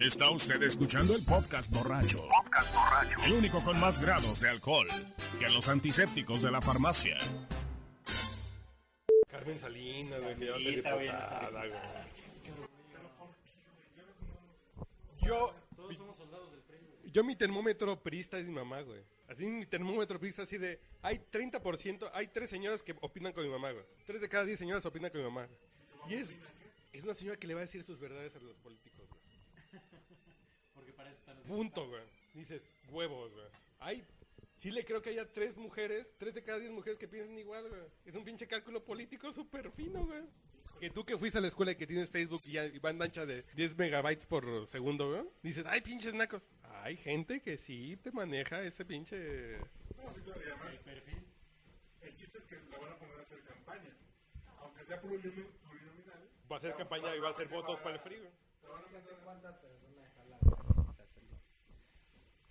Está usted escuchando el podcast borracho. El único con más grados de alcohol que los antisépticos de la farmacia. Carmen Salinas, güey, que ya va a ser Ahorita, güey, ya diputada, está güey. Yo, yo mi termómetro prista es mi mamá, güey. Así mi termómetro prista así de, hay 30%, hay tres señoras que opinan con mi mamá, güey. Tres de cada diez señoras opinan con mi mamá. Y es, es una señora que le va a decir sus verdades a los políticos, güey. Porque para eso están los Punto, güey. Dices, huevos, güey. Hay, sí le creo que haya tres mujeres, tres de cada diez mujeres que piensan igual, güey. Es un pinche cálculo político súper fino, güey. Que tú que fuiste a la escuela y que tienes Facebook y ya y banda ancha de 10 megabytes por segundo, güey. Dices, ay, pinches nacos. Hay gente que sí te maneja ese pinche... perfil. El chiste es que la van a poner a hacer campaña. Aunque sea plurinominal, Va a hacer campaña y va a hacer votos para el frío.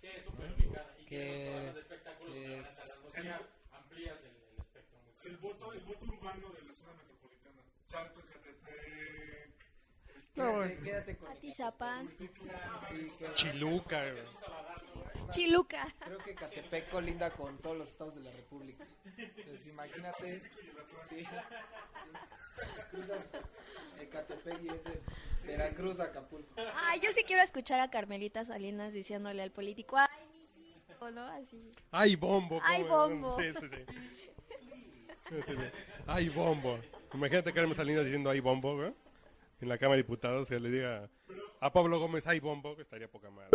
Sí, es súper ubicada. Y que Que- los programas de espectáculos que- te van a estar dando. O sea, ya amplías el, el espectro el voto, el voto urbano de la zona metropolitana. Chalco, Catepec, Quédate, quédate con Atizapán, sí, Chiluca. Chiluca. creo que Catepec colinda con todos los estados de la República. Entonces imagínate, sí, cruzas Ecatepec y ese Veracruz, Acapulco. Ay, yo sí quiero escuchar a Carmelita Salinas diciéndole al político, ay, mijito", ¿no? Así. Ay, bombo. Ay, bombo. Sí, sí, sí. Ay, bombo. Imagínate a Carmen Salinas diciendo ay, bombo, güey. En la Cámara de Diputados que le diga a Pablo Gómez ay, bombo, que estaría poca madre.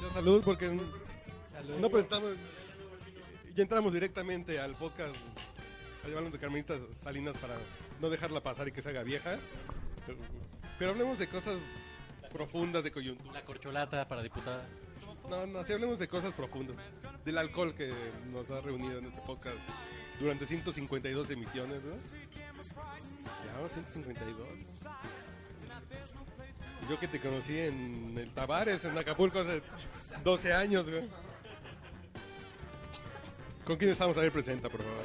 Ya, salud, porque Salud. no presentamos. Ya entramos directamente al podcast. Hablando de Carmenitas Salinas para no dejarla pasar y que se haga vieja. Pero, hablemos de cosas profundas de coyuntura. La corcholata para diputada. No, no, sí hablemos de cosas profundas. Del alcohol que nos ha reunido en este podcast durante 152 emisiones, ¿no? Ya, 152. Yo que te conocí en el Tavares, en Acapulco, hace 12 años, güey. ¿Con quién estamos a ver? Presenta, por favor.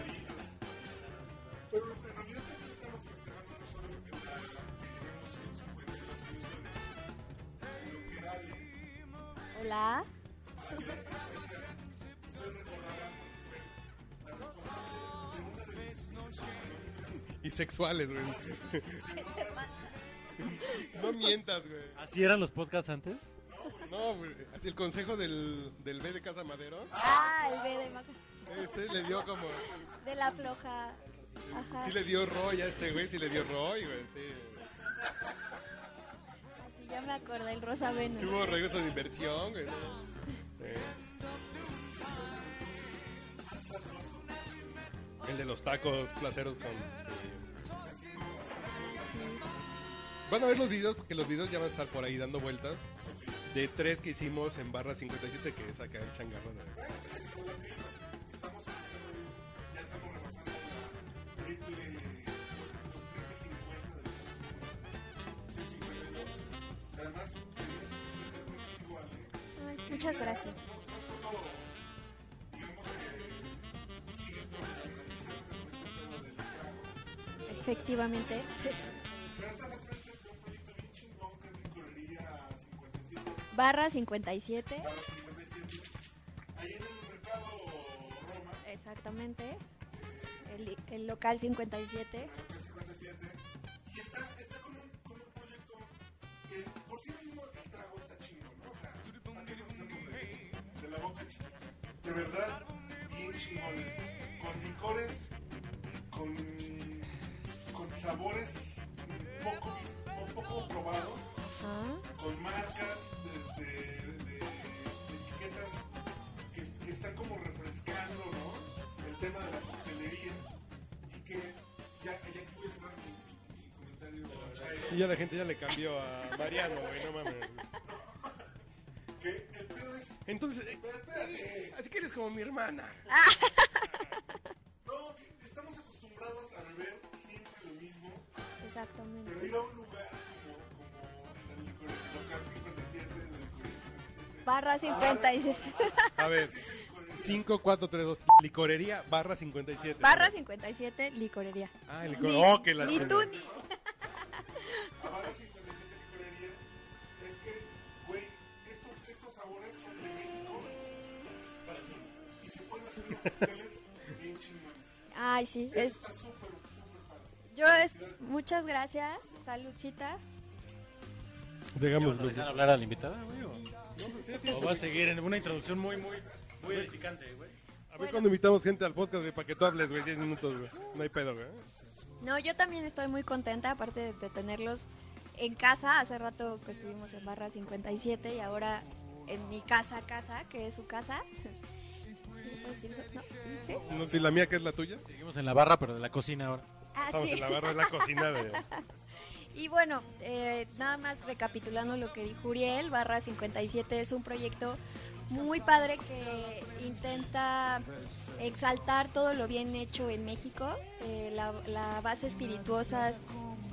Hola. Y sexuales, güey. No mientas, güey. ¿Así eran los podcasts antes? No, güey. Así el consejo del, del B de Casa Madero. Ah, el B de, Maca- Ese le dio como. de la floja. Ajá. Sí le dio Roy a este güey, sí le dio Roy, güey, sí. Ya me acordé, el Rosa Venus. Sí hubo regreso de inversión. Eh. El de los tacos placeros con... Van a ver los videos, porque los videos ya van a estar por ahí dando vueltas. De tres que hicimos en barra 57, que es acá el changarro de... mi correría 57, Barra 57. barra 57, ahí en el mercado Roma, Exactamente. El, el local 57. local 57, verdad, bien chingones. Con licores, con, con sabores poco, poco probados, con marcas de, de- de- de etiquetas que, que están como refrescando, ¿no? El tema de la coctelería y que ya, ya a cerrar mi, mi- mi comentario. Chairo, Y ya la gente ya le cambió a Mariano, güey, no mames. Que entonces. Entonces. Pero. Así que eres como mi hermana. no, estamos acostumbrados a beber siempre lo mismo. Exactamente. Pero ir a un lugar como, como el local 57, en el 57. Barra ah, 57. A ver. 5432, licorería barra 57. Barra 57, licorería. Ah, licorería. Oh, que la Y tú ni. Sí. es- Está súper, súper padre. yo es... Muchas gracias. Saludcita. Digamos, ¿Vamos a dejar hablar a la invitada, güey? ¿O, o va a seguir en una introducción muy, muy, muy edificante, güey? a ver cuando invitamos gente al podcast, güey, para que tú hables, güey, 10 minutos, güey. No hay pedo, güey. No, yo también estoy muy contenta, aparte de, de tenerlos en casa. Hace rato que estuvimos en Barra 57 y ahora en mi casa, casa, que es su casa. ¿Sí puedo decir eso? ¿No? ¿Sí? ¿Sí? No, si la mía que es la tuya. Seguimos en la barra, pero de la cocina ahora. Ah, Estamos sí. en la barra de la cocina de... Y bueno, eh, nada más recapitulando lo que dijo Uriel, Barra 57 es un proyecto muy padre que intenta exaltar todo lo bien hecho en México. Eh, la, la base espirituosa es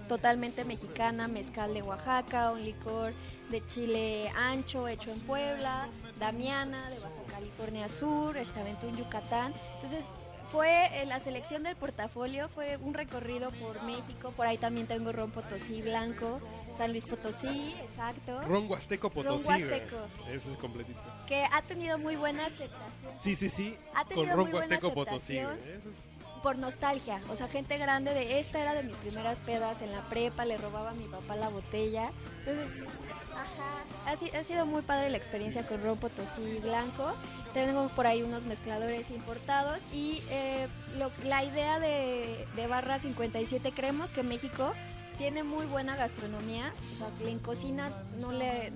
totalmente mexicana, mezcal de Oaxaca, un licor de chile ancho hecho en Puebla, Damiana de Baja California Sur, Estamentún, Yucatán. Entonces fue eh, la selección del portafolio, fue un recorrido por México, por ahí también tengo Ron Potosí Blanco, San Luis Potosí, exacto, Ron Huasteco Potosí, Ron. Huasteco. Ese es completito. que ha tenido muy buena aceptación Sí, sí, sí. Ha Con tenido Ron muy buena Huasteco Potosí, güey. Eso es- por nostalgia, o sea, gente grande de esta era de mis primeras pedas en la prepa, le robaba a mi papá la botella. Entonces, ha, si- ha sido muy padre la experiencia con Ron Potosí Blanco. Tengo por ahí unos mezcladores importados y eh, la idea de, Barra 57, creemos que México tiene muy buena gastronomía, o sea, en cocina no le,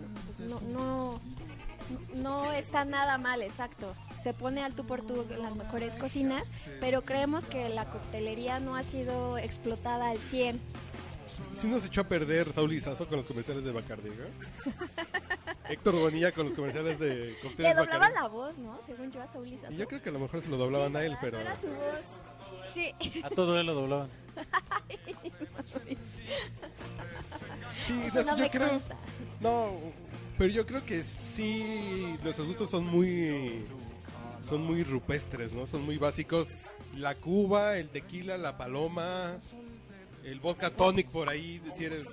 no, está nada mal, exacto. Se pone al tú por tú las mejores cocinas, pero creemos que la coctelería no ha sido explotada al 100. Sí nos echó a perder Saúl Izazo con los comerciales de Bacardi. Héctor Bonilla con los comerciales de Le doblaban Bacardi. la voz, ¿no? Según yo a Saúl Izazo. Yo creo que a lo mejor se lo doblaban a él, pero... Era su voz. Sí. A todo él lo doblaban. Sí, Eso no yo me creo... consta. No, pero yo creo que sí, nuestros gustos son muy, son muy rupestres, ¿no? Son muy básicos. La cuba, el tequila, la paloma, el vodka tonic por ahí, si eres...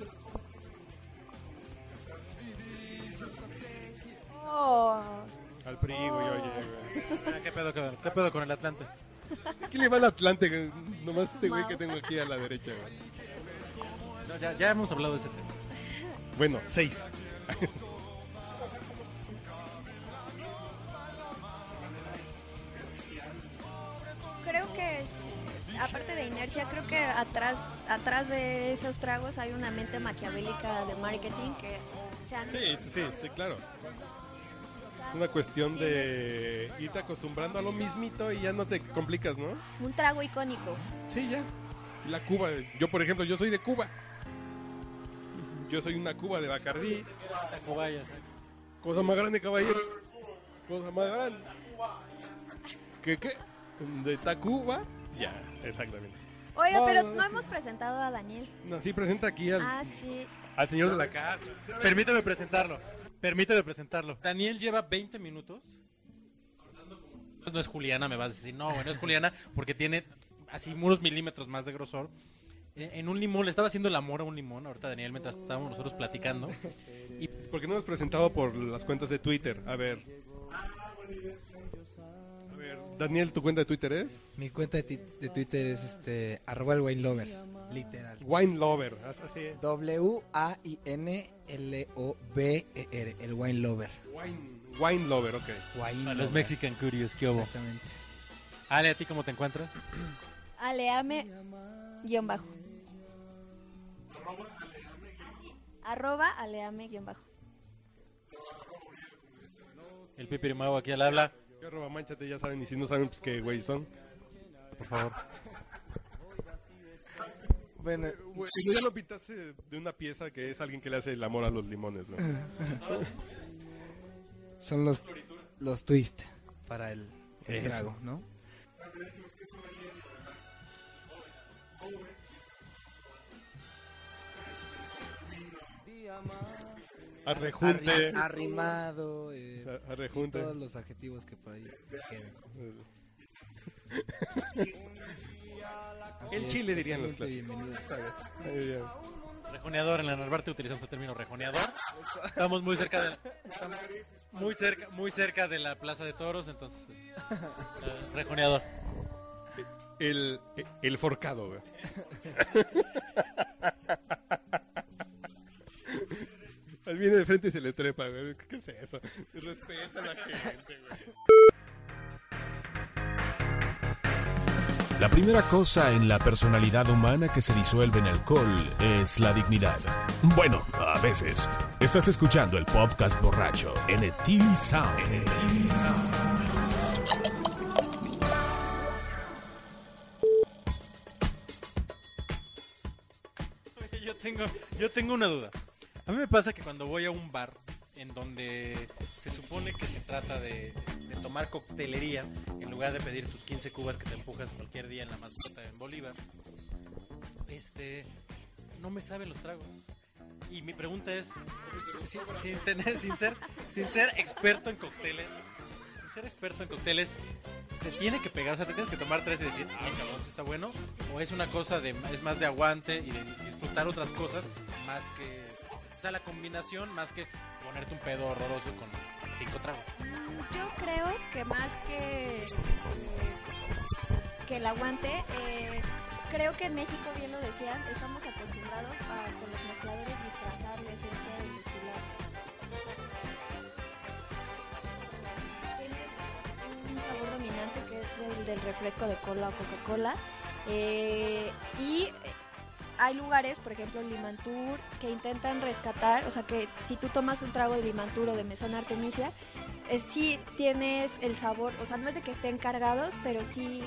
Oh. Al PRI, güey, oye, güey. Ah, ¿Qué pedo, qué pedo? ¿Qué pedo con el Atlante? ¿Quién le va al Atlante? Nomás este güey que tengo aquí a la derecha, güey. No, ya, ya hemos hablado de ese tema. Bueno, seis. aparte de inercia, creo que atrás atrás de esos tragos hay una mente maquiavélica de marketing que se han Sí, sí, sí, sí, claro. Es una cuestión de irte acostumbrando a lo mismito y ya no te complicas, ¿no? un trago icónico. Sí, ya. Sí, la Cuba. Yo, por ejemplo, yo soy de Cuba. Yo soy una Cuba de Bacardí. Cosa más grande, caballero. Cosa más grande. ¿Qué qué? De Tacuba. Ya, exactamente. Oiga, No, pero no, no no. hemos presentado a Daniel. No, sí, presenta aquí al, Ah, sí. al señor de la casa. Permíteme presentarlo. Permíteme presentarlo. Daniel lleva 20 minutos cortando como... No es Juliana, me vas a decir. No, güey, no es Juliana porque tiene así unos milímetros más de grosor. Eh, En un limón, le estaba haciendo el amor a un limón ahorita Daniel mientras estábamos nosotros platicando. Y ¿Por qué no hemos presentado por las cuentas de Twitter? A ver. Daniel, ¿tu cuenta de Twitter es? Mi cuenta de, Twitter es este arroba el wine lover, literal. Wine Lover. Así. W A I N L O B E R, el wine lover. Wine, wine Lover, ok. Wine a los lover. Mexican Curious, ¿qué hubo? Exactamente. Ale, ¿a ti cómo te encuentras? Aleame guion bajo. Arroba aleame guion bajo. El Pipirimao aquí al habla. Que arroba manchate, ya saben, y si no saben, pues qué güey son. Por favor. Bueno, Güey, no, ya lo pintaste de una pieza que es alguien que le hace el amor a los limones, güey. son los, los twist para el, el trago, ¿no? Arrejunte. arri- arrimado, eh, arrejunte. todos los adjetivos que por ahí queden. El chile dirían los clásicos. Rejoneador, en la Narvarte utilizamos el término rejoneador. Estamos muy cerca de estamos muy cerca, muy cerca de la Plaza de Toros, entonces eh, rejoneador. El, el forcado, viene de frente y se le trepa, güey. ¿Qué es eso? Respeta a la gente, güey. La primera cosa en la personalidad humana que se disuelve en alcohol es la dignidad. Bueno, a veces. Estás escuchando el podcast borracho en el TV Sound. En el TV Sound. Oye, Yo tengo, yo tengo una duda. A mí me pasa que cuando voy a un bar en donde se supone que se trata de, tomar coctelería, en lugar de pedir tus 15 cubas que te empujas cualquier día en la mascota en Bolívar, este, no me saben los tragos. Y mi pregunta es, sin, tener, sin ser, sin ser experto en cócteles, sin ser experto en cócteles, te tiene que pegar, o sea, te tienes que tomar tres y decir, ah, cabrón, está bueno, o es una cosa de, es más de aguante y de disfrutar otras cosas, más que, sea, la combinación, más que ponerte un pedo horroroso con cinco tragos. Mm, Yo creo que más que, eh, que el aguante, eh, creo que en México, bien lo decían, estamos acostumbrados a con los mezcladores disfrazar la esencia del destilado. Tienes un sabor dominante que es el del refresco de cola o Coca-Cola. eh, y hay lugares, por ejemplo Limantur, que intentan rescatar, o sea que si tú tomas un trago de Limantur o de Mesona Artemisia, eh, sí tienes el sabor, o sea, no es de que estén cargados, pero sí,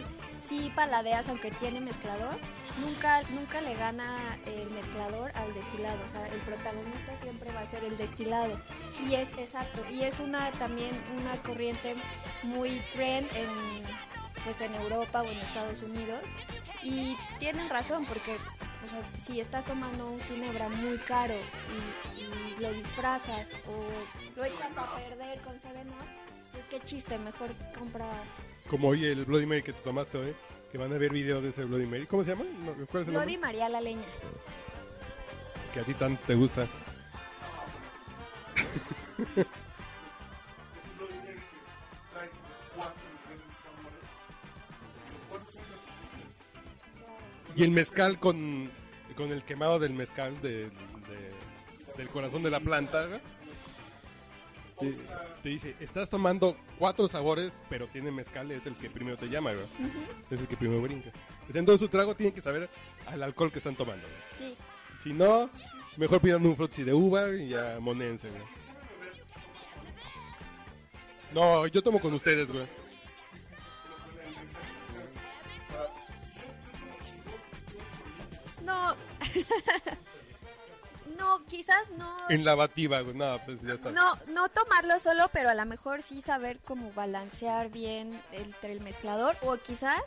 sí paladeas, aunque tiene mezclador, nunca, nunca le gana el mezclador al destilado, o sea, el protagonista siempre va a ser el destilado. Y es exacto, y es una también una corriente muy trend en, pues en Europa o en Estados Unidos. Y tienen razón, porque o sea, si estás tomando un ginebra muy caro y, y lo disfrazas o lo echas a perder con Seven Up, pues qué chiste, mejor compra. Como hoy el Bloody Mary que te tomaste hoy, que van a ver video de ese Bloody Mary. ¿Cómo se llama? No, ¿Cuál es el Bloody nombre? María la leña. Que a ti tanto te gusta. Y el mezcal con, con el quemado del mezcal de, de- del corazón de la planta. ¿no? Te, te dice, estás tomando cuatro sabores, pero tiene mezcal, es el que primero te llama. Es el que primero brinca. Pues Entonces su trago tiene que saber al alcohol que están tomando. Sí. Si no, mejor pidan un frutzi de uva y ya monense, güey. No, yo tomo con ustedes, güey. No. quizás no. En la bativa, güey. No, pues ya está. No, no tomarlo solo, pero a lo mejor sí saber cómo balancear bien entre el mezclador o quizás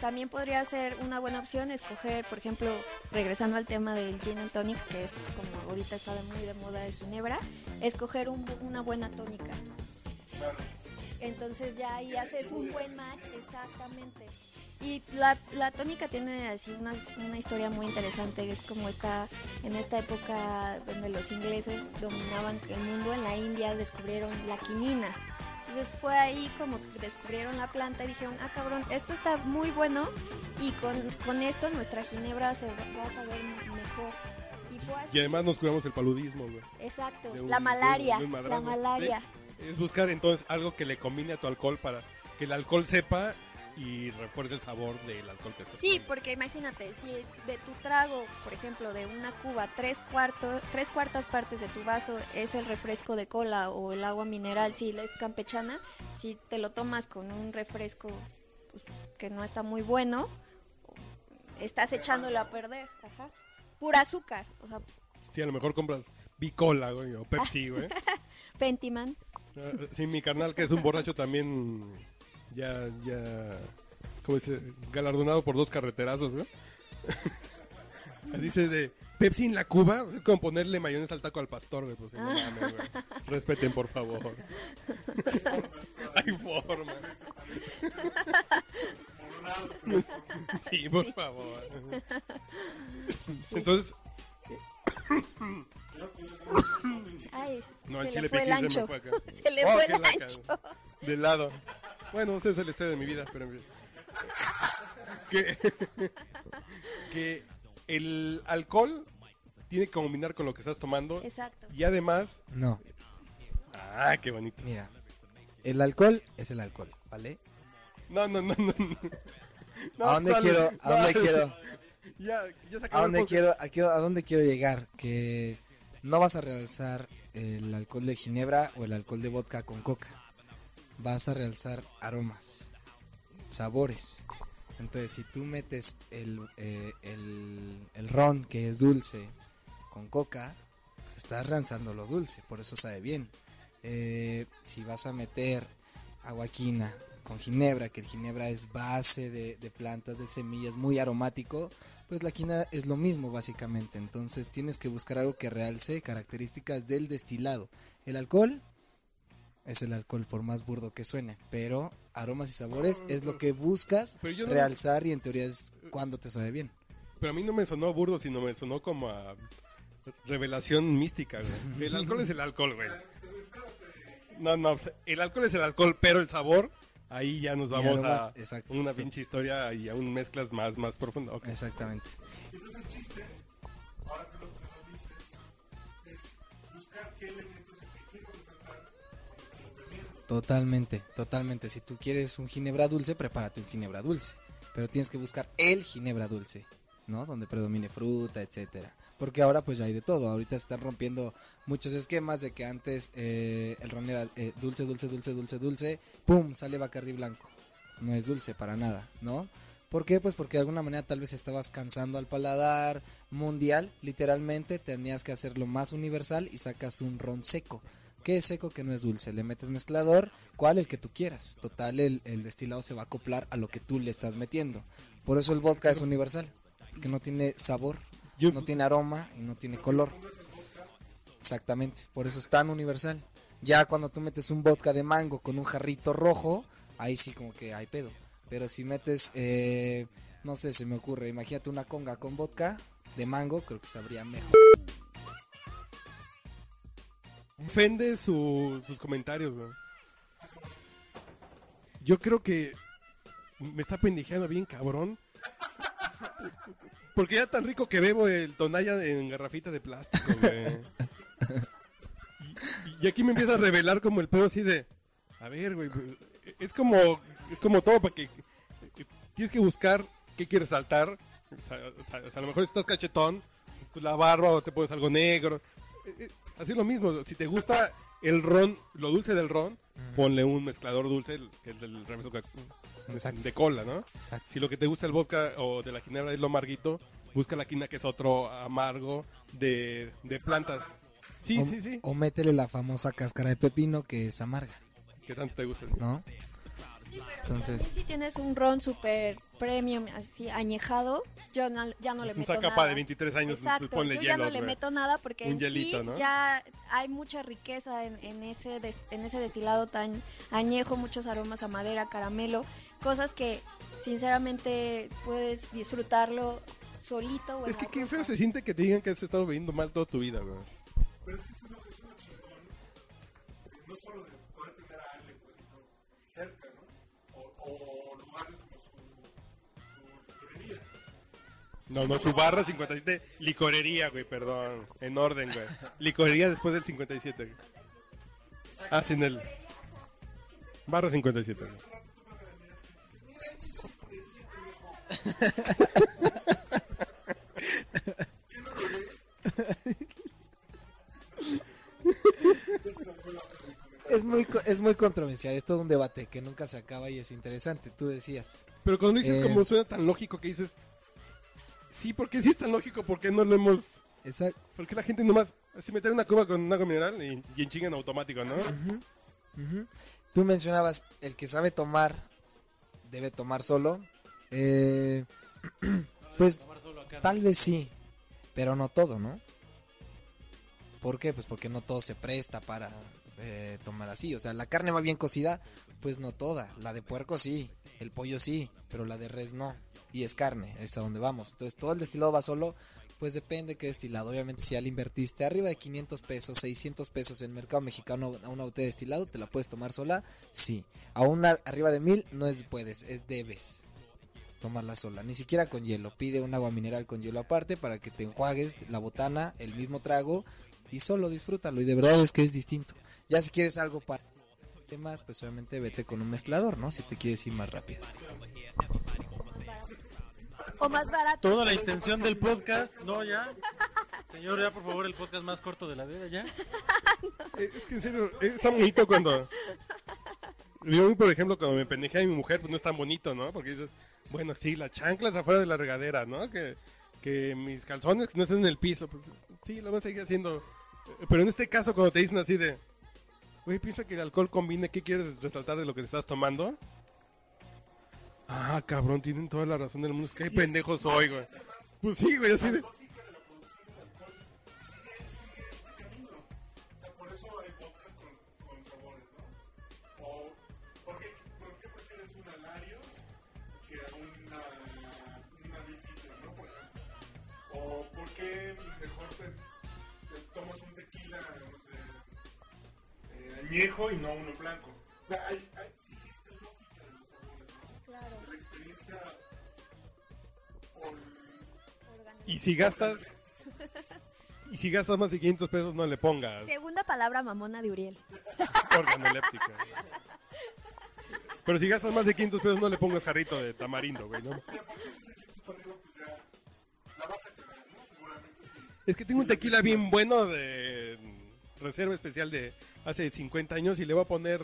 también podría ser una buena opción escoger, por ejemplo, regresando al tema del gin and tonic, que es como ahorita está muy de moda de Ginebra, escoger un una buena tónica. Entonces ya ahí haces un buen match, exactamente. Y la, la tónica tiene así una, una historia muy interesante, es como está en esta época donde los ingleses dominaban el mundo, en la India descubrieron la quinina. Entonces fue ahí como que descubrieron la planta y dijeron, ah cabrón, esto está muy bueno y con, con esto nuestra ginebra se va a saber mejor. Y fue así. Y además nos curamos el paludismo, güey. Exacto, un- la malaria, la malaria. Sí, Es buscar entonces algo que le combine a tu alcohol para que el alcohol sepa y refuerce el sabor del alcohol que estás Sí, porque imagínate, si de tu trago, por ejemplo, de una cuba, tres, cuartos, tres cuartas partes de tu vaso es el refresco de cola o el agua mineral, si es campechana, si te lo tomas con un refresco pues, que no está muy bueno, estás echándolo a perder. Ajá. Pura azúcar, o sea, Sí, a lo mejor compras Bicola, güey, o Pepsi, güey. Fentiman. Ah, Sí, mi carnal que es un borracho también ya, ya, ¿cómo dice? Galardonado por dos carreterazos, güey. Dice de Pepsi en la Cuba. Es como ponerle mayonesa al taco al pastor, güey. Pues, no mames, güey. Respeten, por favor. Hay forma. Sí, por favor. Entonces, Ay, no, el se chile le fue el piquín se me ancho. fue acá. Se le Oh, fue el ancho. De lado. Bueno, ese es el estrés de mi vida, pero en fin. que, que el alcohol tiene que combinar con lo que estás tomando Exacto. y además, No, ah, qué bonito. mira. El alcohol es el alcohol, ¿vale? No, no, no, no. no. No, ¿A dónde sale. quiero? ¿A No, dónde quiero? Ya, ya se ¿A acabó dónde podcast. quiero, a, quiero- a dónde quiero llegar? Que no vas a realzar el alcohol de ginebra o el alcohol de vodka con coca. Vas a realzar aromas, sabores. Entonces, si tú metes el, eh, el, ron, que es dulce, con coca, pues estás realzando lo dulce, por eso sabe bien. Eh, si vas a meter aguaquina con ginebra, que el ginebra es base de, de plantas, de semillas, muy aromático, pues la quina es lo mismo básicamente. Entonces tienes que buscar algo que realce características del destilado. El alcohol es el alcohol, por más burdo que suene, pero aromas y sabores es lo que buscas Pero yo no- realzar y en teoría es cuando te sabe bien. Pero a mí no me sonó burdo, sino me sonó como a revelación mística, güey. El alcohol es el alcohol, güey. No, no, el alcohol es el alcohol, pero el sabor, ahí ya nos vamos aromas, a exacto. una pinche historia y a un mezclas más, más profundas. Ok. Exactamente. Totalmente, totalmente. Si tú quieres un ginebra dulce, prepárate un ginebra dulce. Pero tienes que buscar el ginebra dulce, ¿no? Donde predomine fruta, etcétera. Porque ahora pues ya hay de todo. Ahorita están rompiendo muchos esquemas de que antes eh, el ron era eh, dulce, dulce, dulce, dulce, dulce. ¡Pum! Sale Bacardi blanco. No es dulce para nada, ¿no? ¿Por qué? Pues porque de alguna manera tal vez estabas cansando al paladar mundial, literalmente tenías que hacerlo más universal y sacas un ron seco. ¿Qué es seco que no es dulce? Le metes mezclador, ¿cuál? El que tú quieras. Total, el, el destilado se va a acoplar a lo que tú le estás metiendo. Por eso el vodka es universal, que no tiene sabor, Yo- no tiene aroma y no tiene color. Exactamente, por eso es tan universal. Ya cuando tú metes un vodka de mango con un jarrito rojo, ahí sí como que hay pedo. Pero si metes, eh, no sé, se me ocurre, imagínate una conga con vodka de mango, creo que sabría mejor. Ofende su- sus comentarios, güey. Yo creo que me está pendejeando bien cabrón. Porque ya tan rico que bebo el tonalla en garrafita de plástico, güey. Y, aquí me empieza a revelar como el pedo así de... A ver, güey, es como, es como todo para que... Tienes que buscar qué quieres saltar. O sea, a lo mejor estás cachetón, pues la barba o te pones algo negro. Así lo mismo, si te gusta el ron, lo dulce del ron, ponle un mezclador dulce, el- que es del refresco de- cola, ¿no? Exacto. Si lo que te gusta el vodka o de la ginebra es lo amarguito, busca la quina que es otro amargo de, de plantas. Sí, o, sí, sí. o métele la famosa cáscara de pepino que es amarga, ¿Qué tanto te gusta? ¿no? Entonces, si tienes un ron super premium, así añejado, yo no- ya no le Es un meto nada. de 23 años, pues, Exacto, ponle yo ya no le meto nada porque Un en hielito, sí ¿no? ya hay mucha riqueza en, en ese des- en ese destilado tan añejo, muchos aromas a madera, caramelo, cosas que sinceramente puedes disfrutarlo solito. Es que qué feo se siente que te digan que has estado bebiendo mal toda tu vida, güey. Pero es que es una, es una chingón, no solo de poder tener a alguien, cerca, No, no, su barra 57, licorería, güey, perdón. En orden, güey. Licorería después del 57. güey. Ah, sin el... Barra 57. güey. es muy, co- es muy controversial, es todo un debate que nunca se acaba y es interesante, tú decías. Pero cuando dices Eh. como suena tan lógico que dices... Sí, porque sí es tan lógico, ¿por qué no lo hemos... Esa, Porque la gente nomás... Así meter una cuba con agua mineral y, y en chinga en automático, ¿no? Tú mencionabas, el que sabe tomar debe tomar solo. Eh, pues tal vez sí, pero no todo, ¿no? ¿Por qué? Pues porque no todo se presta para eh, tomar así. O sea, la carne va bien cocida, pues no toda. La de puerco sí, el pollo sí, pero la de res no. Y es carne, es a donde vamos. Entonces todo el destilado va solo, pues depende qué destilado. Obviamente si ya invertiste arriba de 500 pesos, 600 pesos en el mercado mexicano a una botella de destilado, ¿te la puedes tomar sola? Sí. A una arriba de 1000 no es puedes, es debes tomarla sola. Ni siquiera con hielo. Pide un agua mineral con hielo aparte para que te enjuagues la botana, el mismo trago y solo disfrútalo. Y de verdad es que es distinto. Ya si quieres algo para más, pues obviamente vete con un mezclador, ¿no? Si te quieres ir más rápido. O más barato. Toda la intención del podcast, no ya. Señor, ya por favor, el podcast más corto de la vida, ya. Es que en serio, eh, está bonito cuando. Yo, por ejemplo, cuando me pendejea a mi mujer, pues no es tan bonito, ¿no? Porque dices, bueno, sí, las chanclas afuera de la regadera, ¿no? Que, que mis calzones que no estén en el piso, pues sí, lo voy a seguir haciendo. Pero en este caso, cuando te dicen así de, güey, piensa que el alcohol combine, ¿qué quieres resaltar de lo que te estás tomando? Ah, cabrón, tienen toda la razón del mundo. Es que hay pendejos hoy, güey. Pues sí, güey, así de. Por eso hay podcast con, con sabores, ¿no? O, ¿por qué, por qué prefieres un alario que a una, una bifidra, ¿no? Por ejemplo. O ¿por qué mejor te, te tomas un tequila, no sé, eh, añejo y no uno blanco? O sea, hay, Y si gastas. Y si gastas más de 500 pesos, no le pongas segunda palabra mamona de Uriel. organoléptica. Pero si gastas más de 500 pesos, no le pongas jarrito de tamarindo, güey, ¿no? Es que tengo un tequila bien bueno de reserva especial de hace 50 años y le voy a poner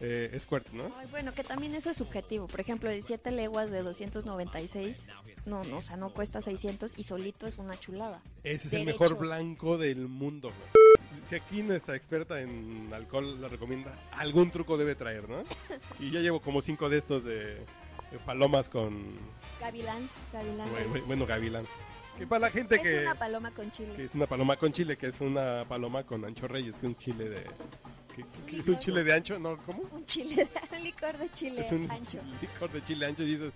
eh, Squirt, ¿no? Ay, bueno, que también eso es subjetivo. Por ejemplo, el 7 leguas de 296, no, no, o sea, no cuesta 600 y solito es una chulada. Ese es el mejor blanco del mundo, güey. Si aquí nuestra experta en alcohol la recomienda, algún truco debe traer, ¿no? Y ya llevo como cinco de estos de, de palomas con... Gavilán, gavilán. güey, Bueno, gavilán. Que para la gente es que... una paloma con chile. que es una paloma con chile, que es una paloma con ancho reyes, que es un chile de... es un chile de ancho, ¿no? ¿Cómo? Un chile, un licor de chile Es un ancho. licor de chile ancho y dices...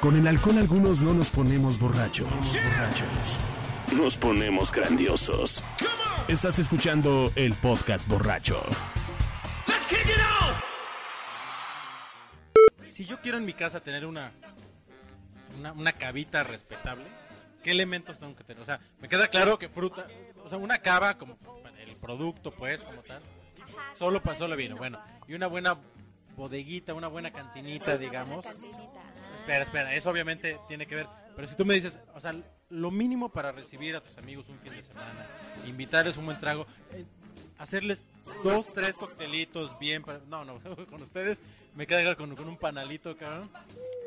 Con el alcohol algunos no nos ponemos borrachos. Borrachos. Nos ponemos grandiosos. Estás escuchando el podcast borracho. Si yo quiero en mi casa tener una, una, una cavita respetable, ¿qué elementos tengo que tener? O sea, me queda claro que fruta, o sea, una cava como el producto, pues, como tal, solo para solo vino, bueno, y una buena bodeguita, una buena cantinita, digamos. Espera, espera, eso obviamente tiene que ver. Pero si tú me dices, o sea, lo mínimo para recibir a tus amigos un fin de semana, invitarles un buen trago, eh, hacerles dos, tres coctelitos bien. Para... No, no, con ustedes me queda claro con, con un panalito, cabrón,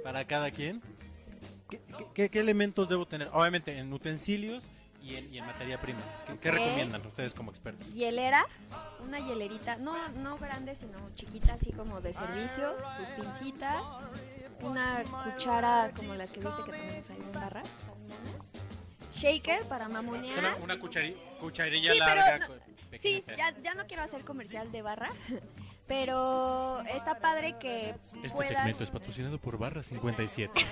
para cada quien. ¿Qué, qué- elementos debo tener? Obviamente en utensilios y en, y en materia prima. ¿Qué, recomiendan ustedes como expertos? Hielera, una hielerita, no, no grande, sino chiquita, así como de servicio, tus pincitas, una cuchara como las que viste que tenemos ahí en barra, shaker para mamonear. Una, una cuchari- cucharilla Sí, pero larga. no- con- Sí, ya, ya no quiero hacer comercial de barra, pero está padre que Este puedas... segmento es patrocinado por Barra 57.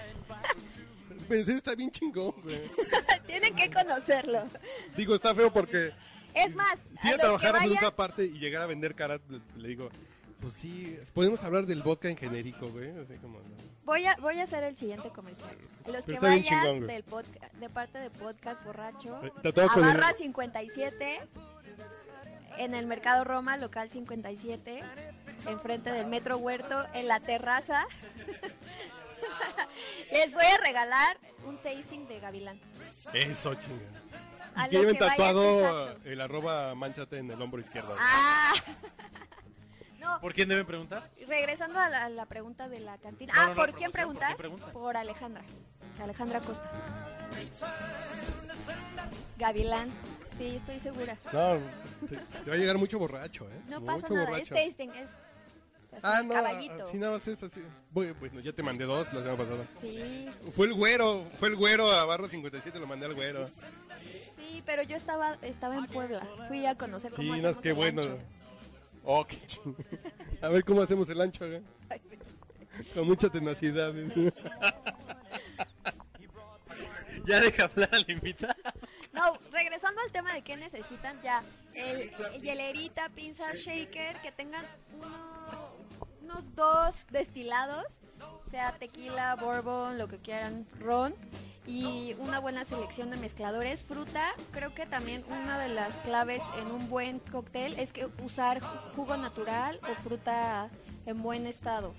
Pero serio está bien chingón, güey. Tienen que conocerlo. Digo, está feo porque Es más, si a a los que trabajar en otra parte y llegar a vender caras, le, le digo, pues sí, podemos hablar del vodka en genérico, güey. Así como, voy a, voy a hacer el siguiente comercial. Los Pero que vayan chingón, güey. del podca- de parte de Podcast Borracho Eh, a Barra 57 en el Mercado Roma, local 57, enfrente del Metro Huerto, en la terraza. Les voy a regalar un tasting de Gavilán. Eso, chinga. A Y que los lleven vayan, tatuado exacto. el arroba manchate en el hombro izquierdo. Ah. No, ¿Por quién deben preguntar? regresando a la, a la pregunta de la cantina. No, ah, no, no, ¿por quién promoción, ¿por preguntar? quién pregunta? Por Alejandra. Alejandra Costa. Gavilán. Sí, estoy segura. No, te, te va a llegar mucho borracho, ¿eh? No mucho pasa nada, es borracho. tasting, es así, Ah, no, caballito. así nada más es así. Bueno, ya te mandé dos la semana pasada. Sí, Fue el güero, fue el güero a Barro 57, lo mandé al güero. sí, pero yo estaba, estaba en Puebla. Fui a conocer Sí, cómo no, hacemos qué el bueno. ancho. Oh, qué ching. A ver cómo hacemos el ancho, güey. Con mucha tenacidad. Ya deja hablar al invitado. No, regresando al tema de qué necesitan ya, el, hielerita, pinza, shaker, que tengan uno- unos dos destilados, sea tequila, bourbon, lo que quieran, ron, y una buena selección de mezcladores. Fruta, creo que también una de las claves en un buen cóctel es que usar jugo natural o fruta en buen estado.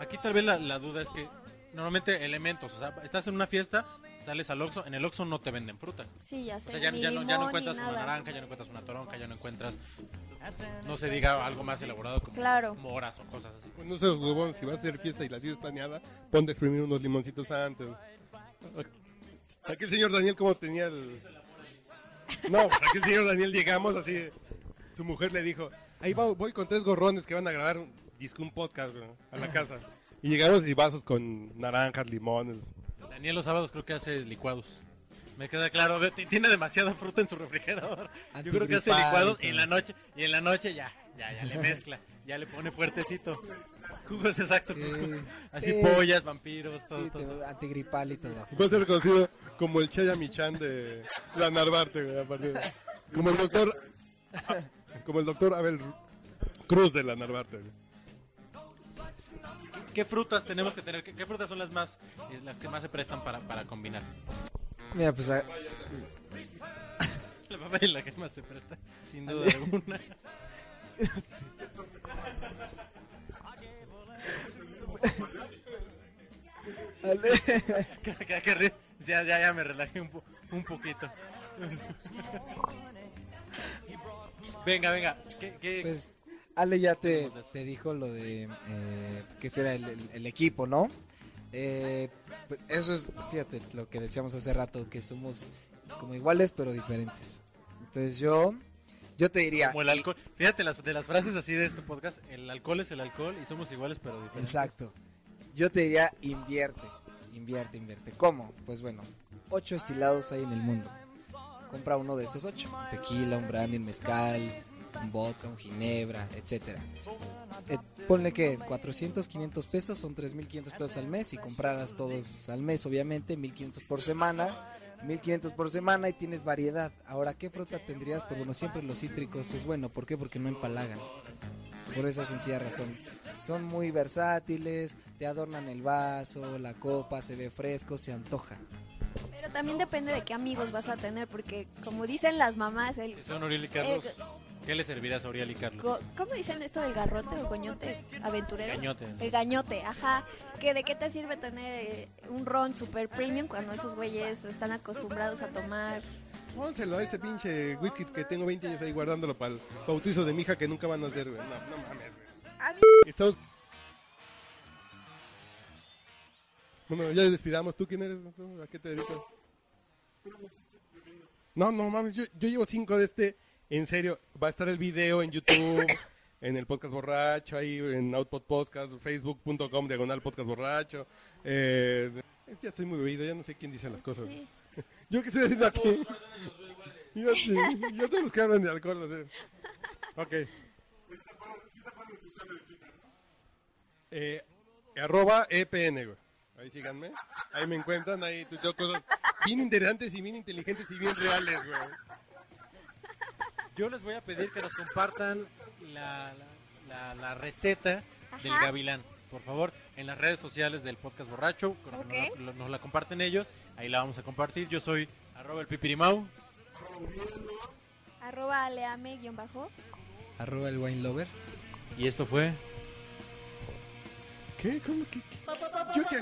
Aquí tal vez la, la duda es que normalmente elementos, o sea, estás en una fiesta, sales al Oxxo, en el Oxxo no te venden fruta. sí, ya O sé, sea, ya, ni ya no, ya no encuentras una naranja, ya no encuentras una toronja, ya no encuentras, no se diga algo más elaborado como Claro. moras o cosas así. No seas huevón, si vas a hacer fiesta y la fiesta es planeada, ponte a exprimir unos limoncitos antes. Aquí el señor Daniel como tenía el... No, aquí el señor Daniel llegamos así, su mujer le dijo, ahí va- voy con tres gorrones que van a grabar un, disco, un podcast a la casa. Y llegamos y vasos con naranjas, limones. Daniel los sábados creo que hace licuados. Me queda claro, tiene demasiada fruta en su refrigerador. Yo creo que hace licuados y en la noche, y en la noche ya, ya, ya le mezcla, ya le pone fuertecito. Jugos exacto. Sí, Así sí. pollas, vampiros, todo, Sí, todo. te- antigripal y todo. Va a ser conocido como el Chaya Michan de la Narvarte, güey, a partir de- Como el doctor... Como el doctor Abel Cruz de la Narvarte. güey. ¿Qué frutas tenemos que tener? ¿Qué, qué frutas son las más, eh, las que más se prestan para, para combinar? Mira, pues a- La papaya es la que más se presta, sin duda alguna. Que- que- que ri- ya, ya, ya me relajé un, po- un poquito. venga, venga. ¿Qué, qué- pues Ale ya te, te dijo lo de eh, que será el, el- el equipo, ¿no? Eh, pues eso es, fíjate, lo que decíamos hace rato, que somos como iguales pero diferentes. Entonces yo, yo te diría, como el alcohol. Fíjate las, de las frases así de este podcast, el alcohol es el alcohol y somos iguales pero diferentes. Exacto. Yo te diría invierte, invierte, invierte. ¿Cómo? Pues bueno, ocho estilados hay en el mundo. Compra uno de esos ocho. Un tequila, un brandy, un mezcal, un vodka, un ginebra, etcétera. Eh, ponle que 400, 500 pesos son 3.500 pesos al mes. Si compraras todos al mes, obviamente, 1.500 por semana. 1500 por semana y tienes variedad. Ahora, ¿qué fruta tendrías? Pues bueno, siempre los cítricos es bueno. ¿Por qué? Porque no empalagan. Por esa sencilla razón. Son muy versátiles, te adornan el vaso, la copa, se ve fresco, se antoja. Pero también depende de qué amigos vas a tener, porque como dicen las mamás, el, Si son Uriel y Carlos, Eh, ¿qué le servirás a Uriel y Carlos? ¿cómo dicen esto del garrote o coñote aventurero? Gañote. El gañote, ajá. Que de qué te sirve tener eh, un ron super premium cuando esos güeyes están acostumbrados a tomar. Pónselo a ese pinche whisky que tengo 20 años ahí guardándolo para el bautizo de mi hija que nunca van a hacer, güey. No, no mames, güey. A mí, Estamos... Bueno, ya despidamos. ¿Tú quién eres? ¿Tú ¿A qué te dedicas? No, no mames, yo, yo llevo cinco de este. En serio, va a estar el video en YouTube, en el podcast borracho, ahí en Output Podcast, facebook.com, diagonal podcast borracho. Eh, ya estoy muy bebido, ya no sé quién dice las cosas. sí. ¿Yo qué estoy haciendo aquí? Yo, sí, yo todos los que hablan de alcohol, no sé. Ok. Eh, arroba EPN, güey. Ahí síganme. Ahí me encuentran, ahí tuiteo cosas bien interesantes y bien inteligentes y bien reales, güey. Yo les voy a pedir que nos compartan la, la- la- la receta del gavilán. Por favor, en las redes sociales del podcast borracho, creo que Ok. nos, la- nos la comparten ellos. Ahí la vamos a compartir. Yo soy arroba el pipirimau. Arroba aleame guion bajo. Arroba el wine lover. Y esto fue... ¿Qué? ¿Cómo? ¿Qué? qué? ¿Yo qué? ¿Qué